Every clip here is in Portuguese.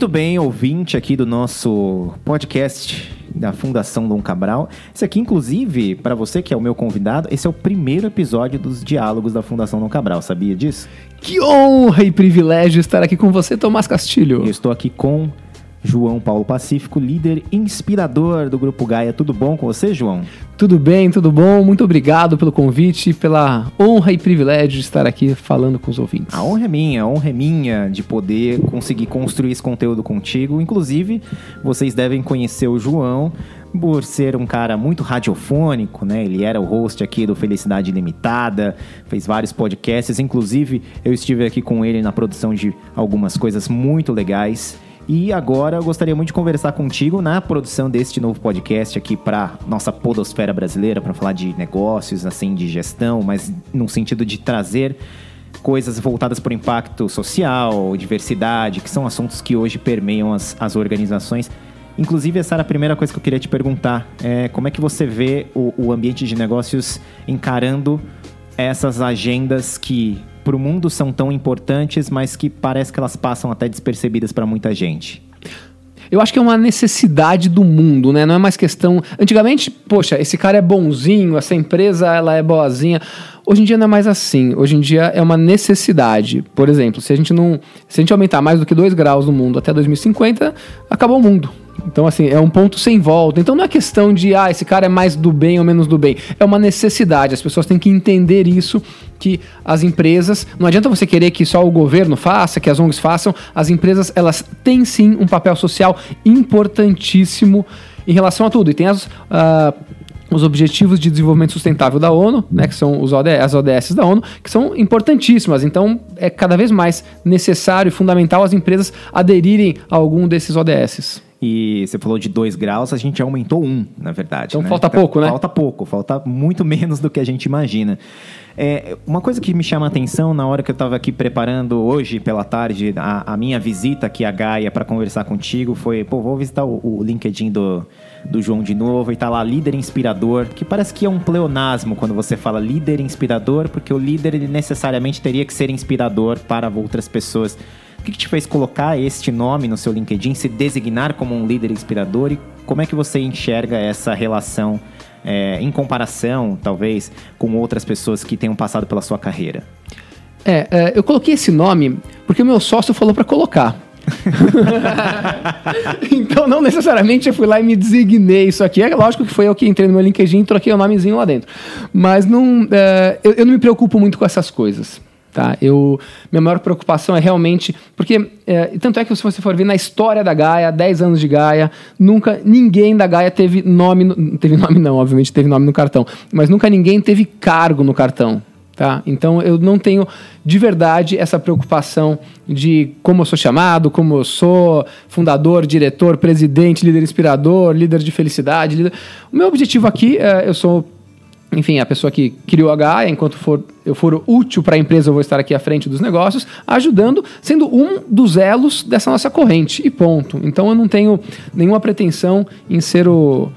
Muito bem, ouvinte aqui do nosso podcast da Fundação Dom Cabral. Esse aqui, inclusive, para você que é o meu convidado, esse é o primeiro episódio dos diálogos da Fundação Dom Cabral, sabia disso? Que honra e privilégio estar aqui com você, Tomás Castilho. Eu estou aqui com João Paulo Pacífico, líder inspirador do Grupo Gaia. Tudo bom com você, João? Tudo bem, tudo bom. Muito obrigado pelo convite, pela honra e privilégio de estar aqui falando com os ouvintes. A honra é minha, a honra é minha de poder conseguir construir esse conteúdo contigo. Inclusive, vocês devem conhecer o João por ser um cara muito radiofônico, né? Ele era o host aqui do Felicidade Limitada, fez vários podcasts, inclusive eu estive aqui com ele na produção de algumas coisas muito legais. E agora eu gostaria muito de conversar contigo na produção deste novo podcast aqui para nossa podosfera brasileira, para falar de negócios, assim, de gestão, mas no sentido de trazer coisas voltadas para o impacto social, diversidade, que são assuntos que hoje permeiam as, as organizações. Inclusive, essa era a primeira coisa que eu queria te perguntar. É, como é que você vê o, o ambiente de negócios encarando essas agendas que para o mundo são tão importantes, mas que parece que elas passam até despercebidas para muita gente? Eu acho que é uma necessidade do mundo, né? Não é mais questão. Antigamente, poxa, esse cara é bonzinho, essa empresa ela é boazinha. Hoje em dia não é mais assim. Hoje em dia é uma necessidade. Por exemplo, se a gente não, se a gente aumentar mais do que 2 graus no mundo até 2050, acabou o mundo. Então, assim, é um ponto sem volta. Então, não é questão de, ah, esse cara é mais do bem ou menos do bem. É uma necessidade. As pessoas têm que entender isso, que as empresas... Não adianta você querer que só o governo faça, que as ONGs façam. As empresas, elas têm, sim, um papel social importantíssimo em relação a tudo. E tem as... Uh, os Objetivos de Desenvolvimento Sustentável da ONU, né, que são os ODS, as ODS da ONU, que são importantíssimas. Então, é cada vez mais necessário e fundamental as empresas aderirem a algum desses ODS. E você falou de 2 graus, a gente aumentou um, na verdade. Então né? falta então, pouco, né? Falta pouco, falta muito menos do que a gente imagina. É, uma coisa que me chama a atenção na hora que eu estava aqui preparando hoje pela tarde a, a, minha visita aqui a Gaia para conversar contigo foi, pô, vou visitar o, o LinkedIn do, do João de novo e tá lá líder inspirador, que parece que é um pleonasmo quando você fala líder inspirador, porque o líder ele necessariamente teria que ser inspirador para outras pessoas. O que, que te fez colocar este nome no seu LinkedIn, se designar como um líder inspirador e como é que você enxerga essa relação é, em comparação, talvez, com outras pessoas que tenham passado pela sua carreira? É, é eu coloquei esse nome porque o meu sócio falou para colocar. então, não necessariamente eu fui lá e me designei isso aqui. É lógico que foi eu que entrei no meu LinkedIn e troquei o nomezinho lá dentro. Mas não, é, eu, eu não me preocupo muito com essas coisas. Tá? Eu, minha maior preocupação é realmente. Porque, é, tanto é que se você for ver na história da Gaia, 10 anos de Gaia, nunca ninguém da Gaia teve nome. No, teve nome, não, obviamente teve nome no cartão, mas nunca ninguém teve cargo no cartão. Tá? Então eu não tenho de verdade essa preocupação de como eu sou chamado, como eu sou fundador, diretor, presidente, líder inspirador, líder de felicidade. Líder... O meu objetivo aqui, é, eu sou enfim, a pessoa que criou a Gaia, enquanto for, eu for útil para a empresa, eu vou estar aqui à frente dos negócios, ajudando, sendo um dos elos dessa nossa corrente. E ponto. Então eu não tenho nenhuma pretensão em ser o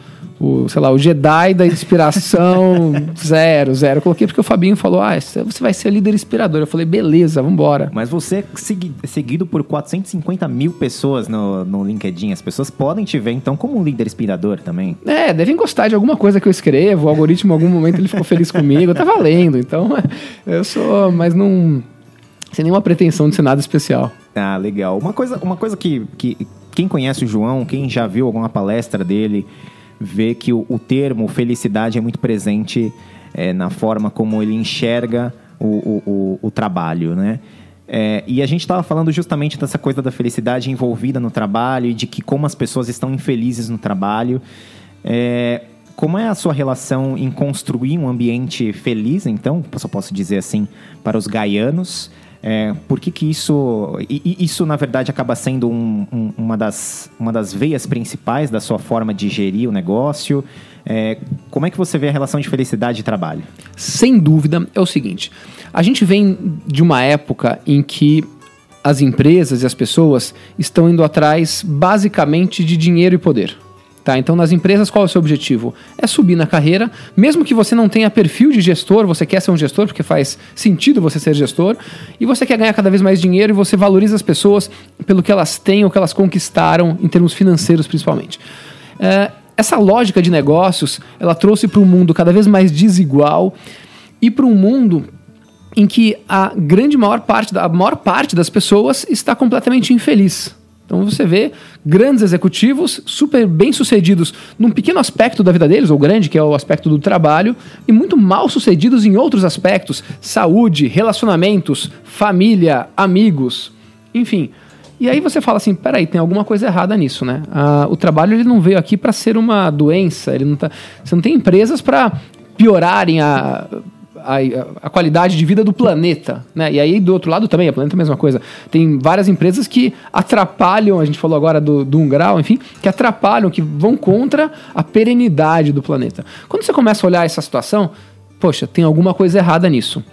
o, sei lá, o Jedi da inspiração zero, zero. Eu coloquei porque o Fabinho falou, ah, você vai ser líder inspirador. Eu falei, beleza, vambora. Mas você é seguido por 450 mil pessoas no, no LinkedIn. As pessoas podem te ver, então, como um líder inspirador também. É, devem gostar de alguma coisa que eu escrevo. O algoritmo, em algum momento, ele ficou feliz comigo. Tá valendo. Então, eu sou, mas não... Sem nenhuma pretensão de ser nada especial. Ah, legal. Uma coisa, uma coisa que, que quem conhece o João, quem já viu alguma palestra dele vê que o, o termo felicidade é muito presente é, na forma como ele enxerga o, o, o trabalho, né? É, e a gente estava falando justamente dessa coisa da felicidade envolvida no trabalho e de que como as pessoas estão infelizes no trabalho. É, como é a sua relação em construir um ambiente feliz, então, eu posso dizer assim, para os gaianos? É, por que, que isso. E, isso, na verdade, acaba sendo um, um, uma, das, uma das veias principais da sua forma de gerir o negócio. É, como é que você vê a relação de felicidade e trabalho? Sem dúvida, é o seguinte: a gente vem de uma época em que as empresas e as pessoas estão indo atrás basicamente de dinheiro e poder. Tá, então, nas empresas, qual é o seu objetivo? É subir na carreira, mesmo que você não tenha perfil de gestor, você quer ser um gestor porque faz sentido você ser gestor, e você quer ganhar cada vez mais dinheiro e você valoriza as pessoas pelo que elas têm ou que elas conquistaram, em termos financeiros principalmente. É, essa lógica de negócios, ela trouxe para um mundo cada vez mais desigual e para um mundo em que a grande maior parte, a maior parte das pessoas está completamente infeliz. Então você vê grandes executivos super bem sucedidos num pequeno aspecto da vida deles, ou grande, que é o aspecto do trabalho, e muito mal sucedidos em outros aspectos: saúde, relacionamentos, família, amigos, enfim. E aí você fala assim, peraí, tem alguma coisa errada nisso, né? Ah, o trabalho ele não veio aqui para ser uma doença, ele não tá, você não tem empresas para piorarem a a, a, qualidade de vida do planeta. Né? E aí, do outro lado também, o planeta é a mesma coisa. Tem várias empresas que atrapalham, a gente falou agora do, do um grau, enfim, que atrapalham, que vão contra a perenidade do planeta. Quando você começa a olhar essa situação, poxa, tem alguma coisa errada nisso.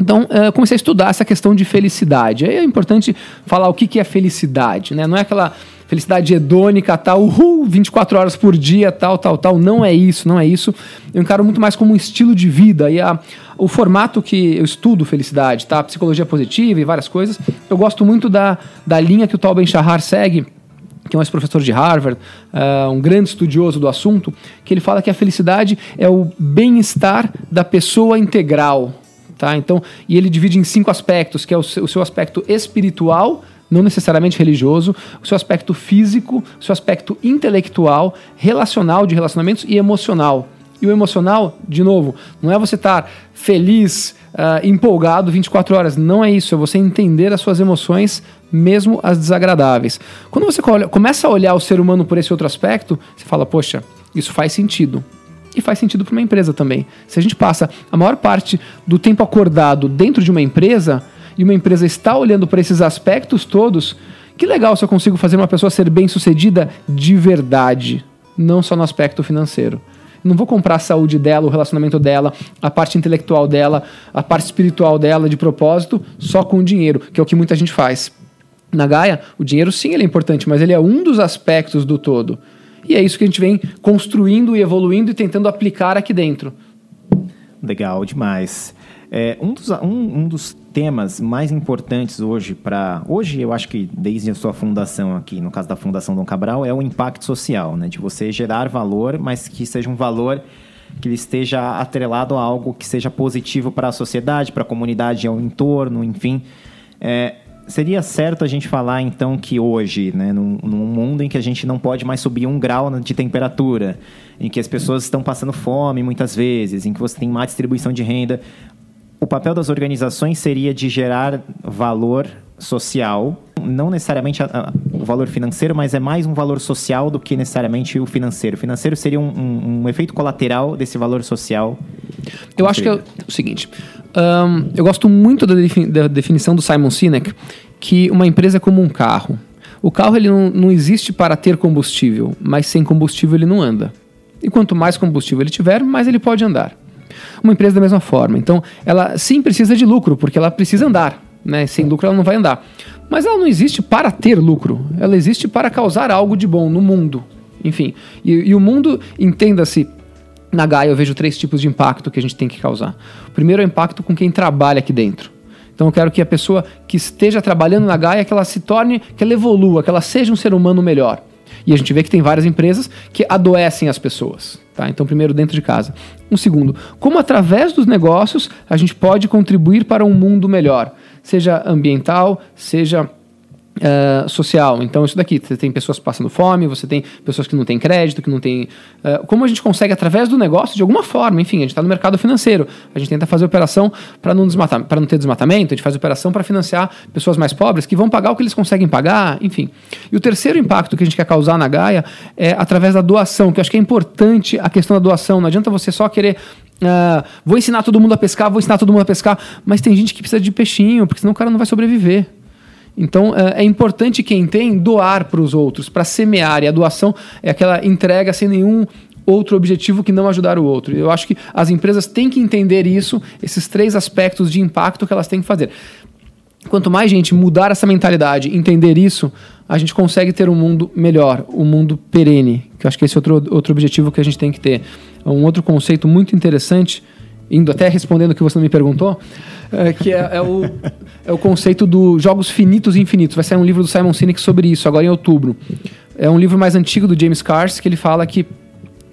Então, uh, comecei a estudar essa questão de felicidade. Aí é importante falar o que é felicidade, né? Não é aquela felicidade hedônica, tal, uhul, 24 horas por dia, tal, tal, tal. Não é isso, não é isso. Eu encaro muito mais como um estilo de vida. E a, o formato que eu estudo felicidade, tá? Psicologia positiva e várias coisas. Eu gosto muito da, da linha que o Tal Ben-Shahar segue, que é um ex-professor de Harvard, uh, um grande estudioso do assunto, que ele fala que a felicidade é o bem-estar da pessoa integral. Tá? Então, e ele divide em cinco aspectos, que é o seu, o seu aspecto espiritual, não necessariamente religioso, o seu aspecto físico, o seu aspecto intelectual, relacional de relacionamentos e emocional. E o emocional, de novo, não é você estar feliz, uh, empolgado 24 horas. Não é isso. É você entender as suas emoções, mesmo as desagradáveis. Quando você começa a olhar o ser humano por esse outro aspecto, você fala, poxa, isso faz sentido. E faz sentido para uma empresa também. Se a gente passa a maior parte do tempo acordado dentro de uma empresa, e uma empresa está olhando para esses aspectos todos, que legal se eu consigo fazer uma pessoa ser bem sucedida de verdade, não só no aspecto financeiro. Não vou comprar a saúde dela, o relacionamento dela, a parte intelectual dela, a parte espiritual dela de propósito, só com o dinheiro, que é o que muita gente faz. Na Gaia, o dinheiro sim ele é importante, mas ele é um dos aspectos do todo. E é isso que a gente vem construindo e evoluindo e tentando aplicar aqui dentro. Legal demais. É, um, dos, um, um dos temas mais importantes hoje para hoje eu acho que desde a sua fundação aqui no caso da fundação Dom Cabral é o impacto social né? De você gerar valor mas que seja um valor que esteja atrelado a algo que seja positivo para a sociedade para a comunidade ao entorno enfim. É, seria certo a gente falar então que hoje né num, num mundo em que a gente não pode mais subir um grau de temperatura em que as pessoas estão passando fome muitas vezes, em que você tem má distribuição de renda, o papel das organizações seria de gerar valor social, não necessariamente o valor financeiro, mas é mais um valor social do que necessariamente o financeiro. O financeiro seria um, um, um efeito colateral desse valor social. Eu acho que é o seguinte: um, eu gosto muito da, da, definição do Simon Sinek que uma empresa é como um carro. O carro ele não, não existe para ter combustível, mas sem combustível ele não anda. E quanto mais combustível ele tiver, mais ele pode andar. Uma empresa da mesma forma. Então, ela sim precisa de lucro, porque ela precisa andar. Né? Sem lucro ela não vai andar. Mas ela não existe para ter lucro. Ela existe para causar algo de bom no mundo. Enfim. E, e o mundo, entenda-se, na Gaia eu vejo três tipos de impacto que a gente tem que causar. O primeiro é o impacto com quem trabalha aqui dentro. Então eu quero que a pessoa que esteja trabalhando na Gaia, que ela se torne, que ela evolua, que ela seja um ser humano melhor. E a gente vê que tem várias empresas que adoecem as pessoas. Tá? Então, primeiro, dentro de casa. Um segundo, como através dos negócios a gente pode contribuir para um mundo melhor, seja ambiental, seja Uh, social. Então, isso daqui, você tem pessoas passando fome, você tem pessoas que não têm crédito, que não têm. Uh, como a gente consegue, através do negócio, de alguma forma, enfim, a gente está no mercado financeiro, a gente tenta fazer operação para não, desmatar, não ter desmatamento, a gente faz operação para financiar pessoas mais pobres que vão pagar o que eles conseguem pagar, enfim. E o terceiro impacto que a gente quer causar na Gaia é através da doação, que eu acho que é importante a questão da doação. Não adianta você só querer Uh, vou ensinar todo mundo a pescar, vou ensinar todo mundo a pescar, mas tem gente que precisa de peixinho, porque senão o cara não vai sobreviver. Então é, é importante quem tem doar para os outros, para semear. E a doação é aquela entrega sem nenhum outro objetivo que não ajudar o outro. Eu acho que as empresas têm que entender isso, esses três aspectos de impacto que elas têm que fazer. Quanto mais gente mudar essa mentalidade, entender isso, a gente consegue ter um mundo melhor, um mundo perene, Que eu acho que esse é outro, outro objetivo que a gente tem que ter. Um outro conceito muito interessante, indo até respondendo o que você me perguntou, é, que é, é, o, é o conceito dos jogos finitos e infinitos. Vai sair um livro do Simon Sinek sobre isso, agora em outubro. É um livro mais antigo do James Cars, que ele fala que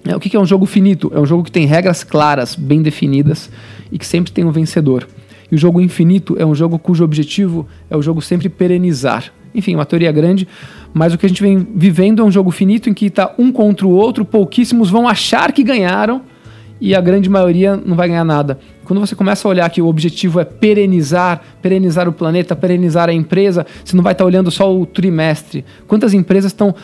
é, o que é um jogo finito? É um jogo que tem regras claras, bem definidas e que sempre tem um vencedor. E o jogo infinito é um jogo cujo objetivo é o jogo sempre perenizar. Enfim, uma teoria grande, mas o que a gente vem vivendo é um jogo finito em que está um contra o outro, pouquíssimos vão achar que ganharam e a grande maioria não vai ganhar nada. Quando você começa a olhar que o objetivo é perenizar, perenizar o planeta, perenizar a empresa, você não vai estar tá olhando só o trimestre. Quantas empresas estão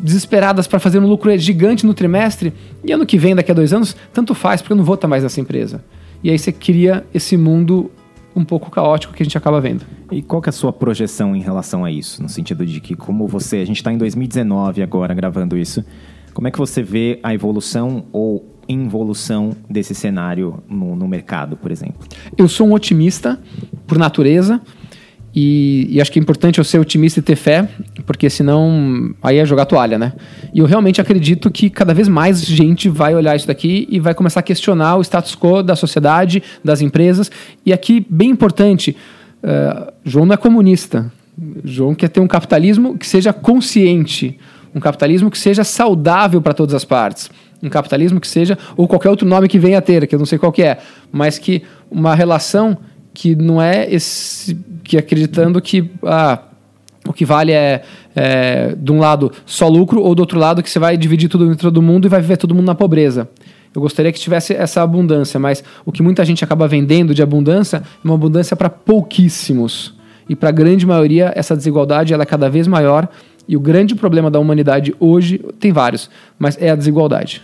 desesperadas para fazer um lucro gigante no trimestre e ano que vem, daqui a dois anos, tanto faz, porque eu não vou estar mais nessa empresa. E aí você cria esse mundo um pouco caótico que a gente acaba vendo. E qual que é a sua projeção em relação a isso? No sentido de que, como você, a gente está em 2019 agora gravando isso, como é que você vê a evolução ou involução desse cenário no, no mercado, por exemplo? Eu sou um otimista por natureza. E, e, acho que é importante eu ser otimista e ter fé, porque senão aí é jogar toalha, né? E eu realmente acredito que cada vez mais gente vai olhar isso daqui e vai começar a questionar o status quo da sociedade, das empresas. E aqui, bem importante, uh, João não é comunista. João quer ter um capitalismo que seja consciente, um capitalismo que seja saudável para todas as partes. Um capitalismo que seja, ou qualquer outro nome que venha a ter, que eu não sei qual que é, mas que uma relação que não é esse que acreditando que ah, o que vale é, é, de um lado só lucro ou do outro lado que você vai dividir tudo entre todo mundo e vai viver todo mundo na pobreza. Eu gostaria que tivesse essa abundância, mas o que muita gente acaba vendendo de abundância é uma abundância para pouquíssimos. E para a grande maioria, essa desigualdade ela é cada vez maior. E o grande problema da humanidade hoje, tem vários, mas é a desigualdade.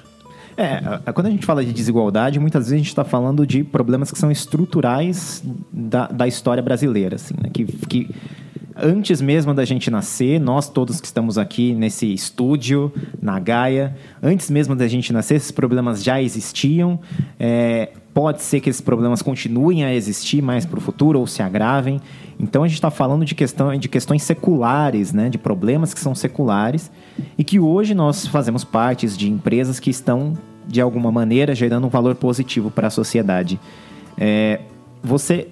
É, quando a gente fala de desigualdade, muitas vezes a gente está falando de problemas que são estruturais da, da história brasileira, assim, né? que, que antes mesmo da gente nascer, nós todos que estamos aqui nesse estúdio, na Gaia, antes mesmo da gente nascer, esses problemas já existiam. É, pode ser que esses problemas continuem a existir mais para o futuro ou se agravem. Então a gente está falando de, questão, de questões seculares, né? de problemas que são seculares e que hoje nós fazemos partes de empresas que estão, de alguma maneira, gerando um valor positivo para a sociedade. É, você,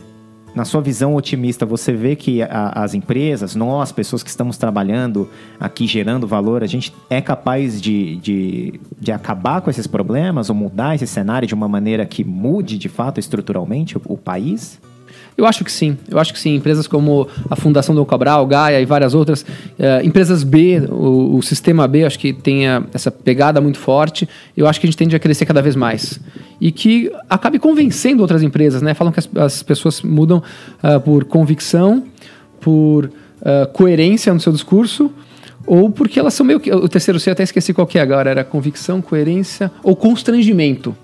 na sua visão otimista, você vê que a, as empresas, nós, pessoas que estamos trabalhando aqui gerando valor, a gente é capaz de, de, de acabar com esses problemas ou mudar esse cenário de uma maneira que mude de fato estruturalmente o, o país? Eu acho que sim. Eu acho que sim. Empresas como a Fundação do Cabral, Gaia e várias outras. Uh, empresas B, o, o, sistema B, acho que tem essa pegada muito forte. Eu acho que a gente tende a crescer cada vez mais. E que acabe convencendo outras empresas, né? Falam que as, as pessoas mudam uh, por convicção, por uh, coerência no seu discurso ou porque elas são meio que. O terceiro C, eu até esqueci qual que é agora, era convicção, coerência ou constrangimento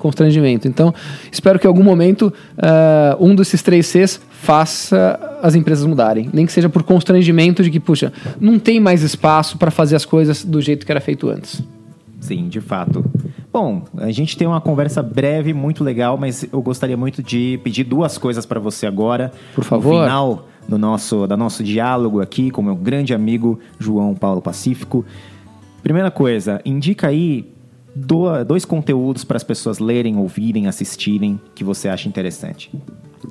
constrangimento. Então, espero que em algum momento uh, um desses três Cs faça as empresas mudarem. Nem que seja por constrangimento de que, puxa, não tem mais espaço para fazer as coisas do jeito que era feito antes. Sim, de fato. Bom, a gente tem uma conversa breve, muito legal, mas eu gostaria muito de pedir duas coisas para você agora. Por favor. No final do nosso, do nosso diálogo aqui com meu grande amigo João Paulo Pacífico. Primeira coisa, indica aí dois conteúdos para as pessoas lerem, ouvirem, assistirem que você acha interessante.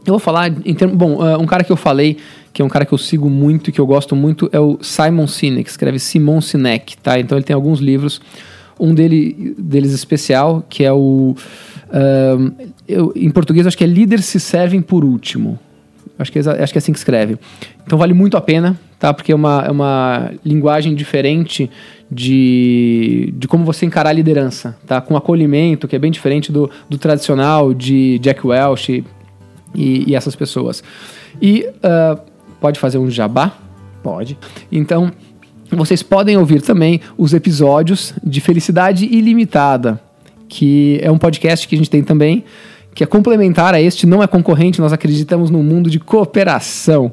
Eu vou falar em termos. Bom, uh, um cara que eu falei, que é um cara que eu sigo muito e que eu gosto muito, é o Simon Sinek, escreve Simon Sinek, tá? Então ele tem alguns livros. Um dele, deles especial, que é o. Uh, eu, em português, acho que é Líderes se servem por último. Acho que, é, acho que é assim que escreve. Então vale muito a pena, tá? Porque é uma, é uma linguagem diferente de, de como você encarar a liderança, tá? Com acolhimento, que é bem diferente do, do tradicional de Jack Welch e, e essas pessoas. E uh, pode fazer um jabá? Pode. Então, vocês podem ouvir também os episódios de Felicidade Ilimitada, que é um podcast que a gente tem também que é complementar a este, não é concorrente, nós acreditamos num mundo de cooperação.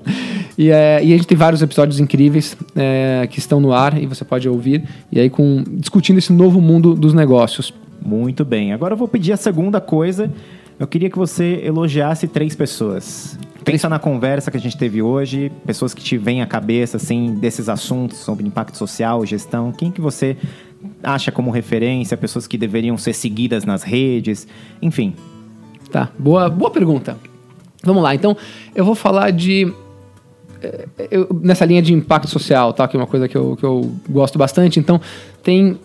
E, é, e a gente tem vários episódios incríveis é, que estão no ar e você pode ouvir, e aí com discutindo esse novo mundo dos negócios. Muito bem. Agora eu vou pedir a segunda coisa. Eu queria que você elogiasse três pessoas. Pensa na conversa que a gente teve hoje, pessoas que te vêm à cabeça assim desses assuntos sobre impacto social, gestão. Quem que você acha como referência, pessoas que deveriam ser seguidas nas redes, enfim. Tá, boa, boa pergunta. Vamos lá, então eu vou falar de. eh, eu- nessa linha de impacto social, tá? Que é uma coisa que eu, que eu gosto bastante. Então, tem.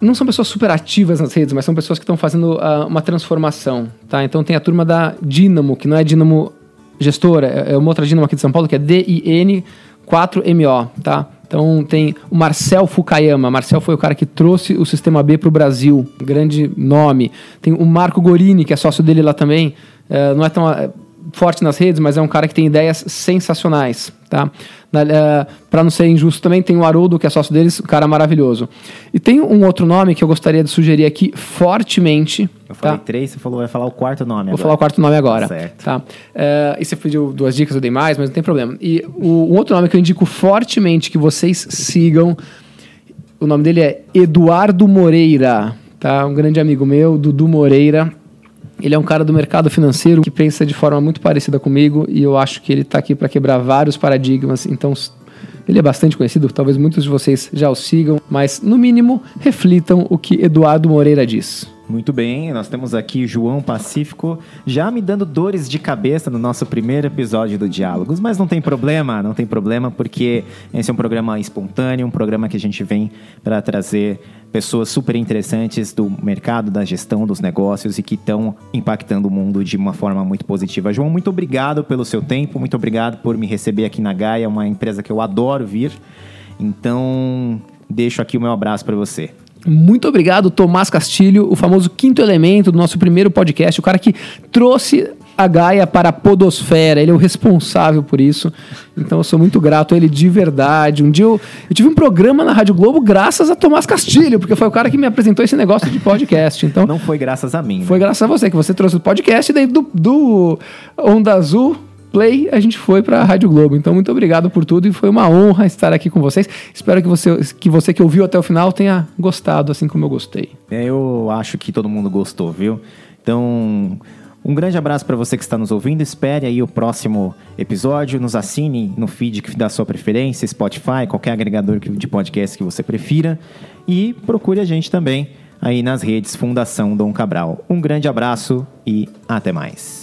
Não são pessoas super ativas nas redes, mas são pessoas que estão fazendo ah, uma transformação, tá? Então tem a turma da Dynamo, que não é Dynamo gestora, é é uma outra Dynamo aqui de São Paulo, que é DIN4MO, tá? Então tem o Marcel Fukayama. Marcel foi o cara que trouxe o sistema B para o Brasil, grande nome. Tem o Marco Gorini, que é sócio dele lá também. Eh, não é tão eh, forte nas redes, mas é um cara que tem ideias sensacionais, tá? Para não ser injusto também, tem o Haroldo, que é sócio deles, um cara maravilhoso. E tem um outro nome que eu gostaria de sugerir aqui fortemente. Eu falei tá? três, você falou vai falar o quarto nome Vou agora. falar o quarto nome agora. Certo. Tá. É, e você pediu duas dicas, eu dei mais, mas não tem problema. E o, um outro nome que eu indico fortemente que vocês sigam, o nome dele é Eduardo Moreira, tá? Um grande amigo meu, Dudu Moreira. Ele é um cara do mercado financeiro que pensa de forma muito parecida comigo e eu acho que ele está aqui para quebrar vários paradigmas. Então, ele é bastante conhecido, talvez muitos de vocês já o sigam, mas no mínimo reflitam o que Eduardo Moreira diz. Muito bem, nós temos aqui João Pacífico já me dando dores de cabeça no nosso primeiro episódio do Diálogos, mas não tem problema, não tem problema, porque esse é um programa espontâneo, um programa que a gente vem para trazer pessoas super interessantes do mercado, da gestão dos negócios e que estão impactando o mundo de uma forma muito positiva. João, muito obrigado pelo seu tempo, muito obrigado por me receber aqui na Gaia, uma empresa que eu adoro vir. Então, deixo aqui o meu abraço para você. Muito obrigado, Tomás Castilho, o famoso quinto elemento do nosso primeiro podcast, o cara que trouxe a Gaia para a podosfera, ele é o responsável por isso. Então eu sou muito grato a ele de verdade. Um dia eu, eu tive um programa na Rádio Globo graças a Tomás Castilho, porque foi o cara que me apresentou esse negócio de podcast. Então Não foi graças a mim, né? foi graças a você que você trouxe o podcast e daí do, do Onda Azul Play a gente foi para a Rádio Globo. Então muito obrigado por tudo e foi uma honra estar aqui com vocês. Espero que você que você que ouviu até o final tenha gostado assim como eu gostei. É, Eu acho que todo mundo gostou, viu? Então, um grande abraço para você que está nos ouvindo. Espere aí o próximo episódio. Nos assine no feed que da sua preferência, Spotify, qualquer agregador de podcast que você prefira. E procure a gente também aí nas redes Fundação Dom Cabral. Um grande abraço e até mais.